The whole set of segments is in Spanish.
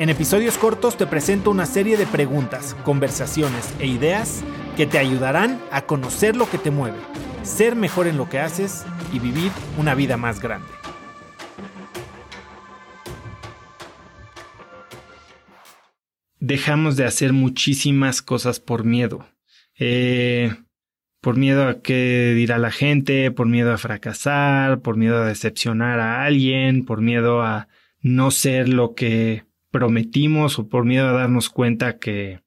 En episodios cortos te presento una serie de preguntas, conversaciones e ideas que te ayudarán a conocer lo que te mueve, ser mejor en lo que haces y vivir una vida más grande. Dejamos de hacer muchísimas cosas por miedo. Eh, por miedo a qué dirá la gente, por miedo a fracasar, por miedo a decepcionar a alguien, por miedo a no ser lo que prometimos o por miedo a darnos cuenta que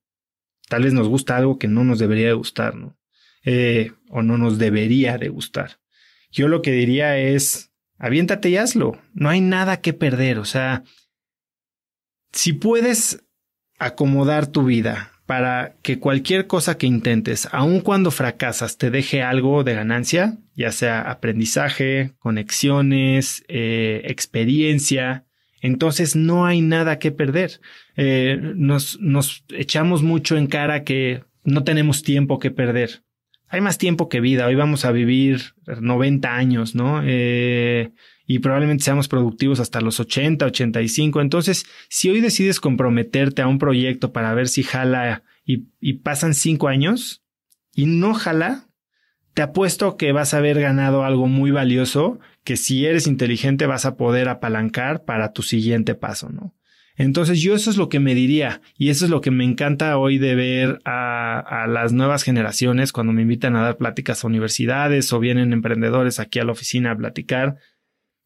tal vez nos gusta algo que no nos debería de gustar, ¿no? Eh, o no nos debería de gustar. Yo lo que diría es, aviéntate y hazlo. No hay nada que perder. O sea, si puedes acomodar tu vida para que cualquier cosa que intentes, aun cuando fracasas, te deje algo de ganancia, ya sea aprendizaje, conexiones, eh, experiencia, entonces no hay nada que perder. Eh, nos, nos echamos mucho en cara que no tenemos tiempo que perder. Hay más tiempo que vida. Hoy vamos a vivir 90 años, ¿no? Eh, y probablemente seamos productivos hasta los 80, 85. Entonces, si hoy decides comprometerte a un proyecto para ver si jala y, y pasan cinco años y no jala, te apuesto que vas a haber ganado algo muy valioso que si eres inteligente vas a poder apalancar para tu siguiente paso, ¿no? Entonces yo eso es lo que me diría y eso es lo que me encanta hoy de ver a, las nuevas generaciones cuando me invitan a dar pláticas a universidades o vienen emprendedores aquí a la oficina a platicar.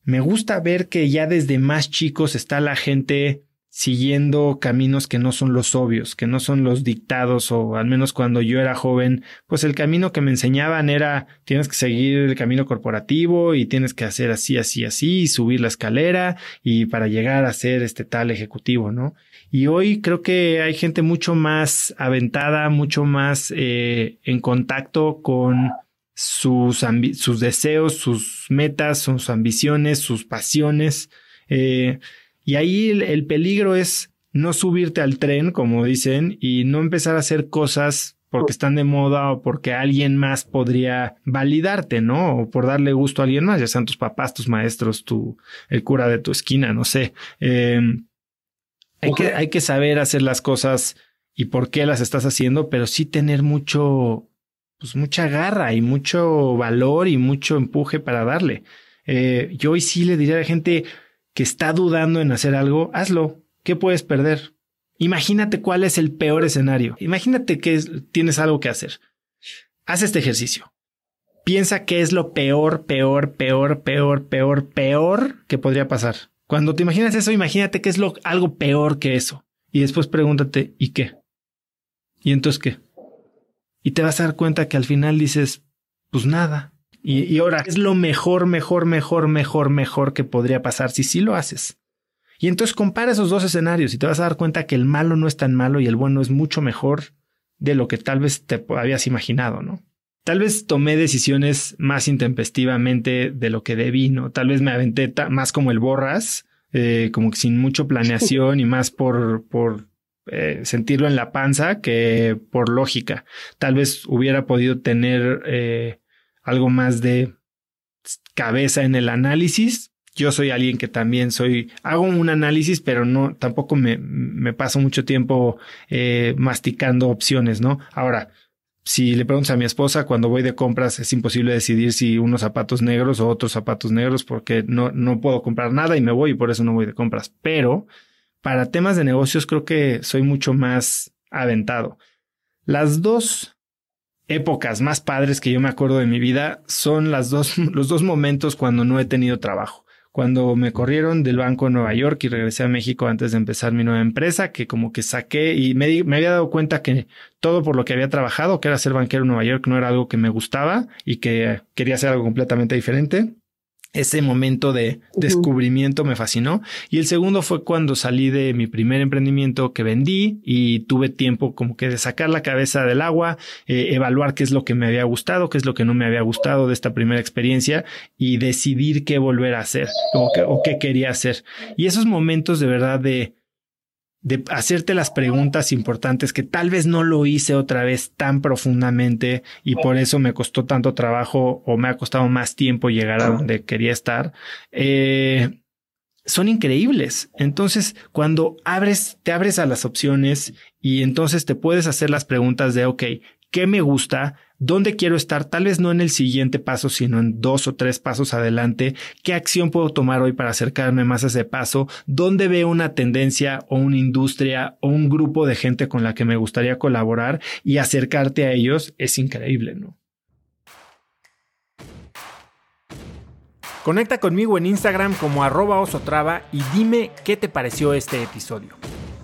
Me gusta ver que ya desde más chicos está la gente siguiendo caminos que no son los obvios, que no son los dictados, o al menos cuando yo era joven, pues el camino que me enseñaban era tienes que seguir el camino corporativo y tienes que hacer así, así, así, y subir la escalera y para llegar a ser este tal ejecutivo, ¿no? Y hoy creo que hay gente mucho más aventada, mucho más eh, en contacto con sus, sus deseos, sus metas, sus ambiciones, sus pasiones. Eh, y ahí el, peligro es no subirte al tren, como dicen, y no empezar a hacer cosas porque están de moda o porque alguien más podría validarte, ¿no? O por darle gusto a alguien más, ya sean tus papás, tus maestros, tu, el cura de tu esquina, no sé. Em, hay, que, hay que saber hacer las cosas y por qué las estás haciendo, pero sí tener mucho, pues mucha garra y mucho valor y mucho empuje para darle. Eh, yo hoy sí le diría a la gente, que está dudando en hacer algo, hazlo. ¿Qué puedes perder? Imagínate cuál es el peor escenario. Imagínate que tienes algo que hacer. Haz este ejercicio. Piensa qué es lo peor, peor, peor, peor, peor, peor que podría pasar. Cuando te imaginas eso, imagínate qué es lo algo peor que eso. Y después pregúntate, ¿y qué? ¿Y entonces qué? Y te vas a dar cuenta que al final dices, pues nada. Y, ahora, es lo mejor, mejor, mejor, mejor, mejor que podría pasar si sí lo haces. Y entonces compara esos dos escenarios y te vas a dar cuenta que el malo no es tan malo y el bueno es mucho mejor de lo que tal vez te habías imaginado, ¿no? Tal vez tomé decisiones más intempestivamente de lo que debí, ¿no? Tal vez me aventé más como el borras, eh, como que sin mucho planeación y más por, eh, sentirlo en la panza que por lógica. Tal vez hubiera podido tener eh, algo más de cabeza en el análisis. Yo soy alguien que también soy, hago un análisis, pero no, tampoco me, paso mucho tiempo eh, masticando opciones, ¿no? Ahora, si le preguntas a mi esposa cuando voy de compras es imposible decidir si unos zapatos negros o otros zapatos negros porque no, no puedo comprar nada y me voy y por eso no voy de compras. Pero para temas de negocios creo que soy mucho más aventado. Las dos épocas más padres que yo me acuerdo de mi vida son las dos, los dos momentos cuando no he tenido trabajo. Cuando me corrieron del Banco de Nueva York y regresé a México antes de empezar mi nueva empresa, que como que saqué y me, me había dado cuenta que todo por lo que había trabajado, que era ser banquero en Nueva York, no era algo que me gustaba y que quería hacer algo completamente diferente. Ese momento de descubrimiento me fascinó. Y el segundo fue cuando salí de mi primer emprendimiento que vendí y tuve tiempo como que de sacar la cabeza del agua, eh, evaluar qué es lo que me había gustado, qué es lo que no me había gustado de esta primera experiencia y decidir qué volver a hacer o, o qué quería hacer. Y esos momentos de verdad de de hacerte las preguntas importantes que tal vez no lo hice otra vez tan profundamente y por eso me costó tanto trabajo o me ha costado más tiempo llegar a donde quería estar, eh, son increíbles. Entonces, cuando abres, te abres a las opciones y entonces te puedes hacer las preguntas de, ok, ¿qué me gusta? Dónde quiero estar, tal vez no en el siguiente paso, sino en dos o tres pasos adelante, qué acción puedo tomar hoy para acercarme más a ese paso, dónde veo una tendencia o una industria o un grupo de gente con la que me gustaría colaborar y acercarte a ellos es increíble, ¿no? Conecta conmigo en Instagram como arroba osotrava y dime qué te pareció este episodio.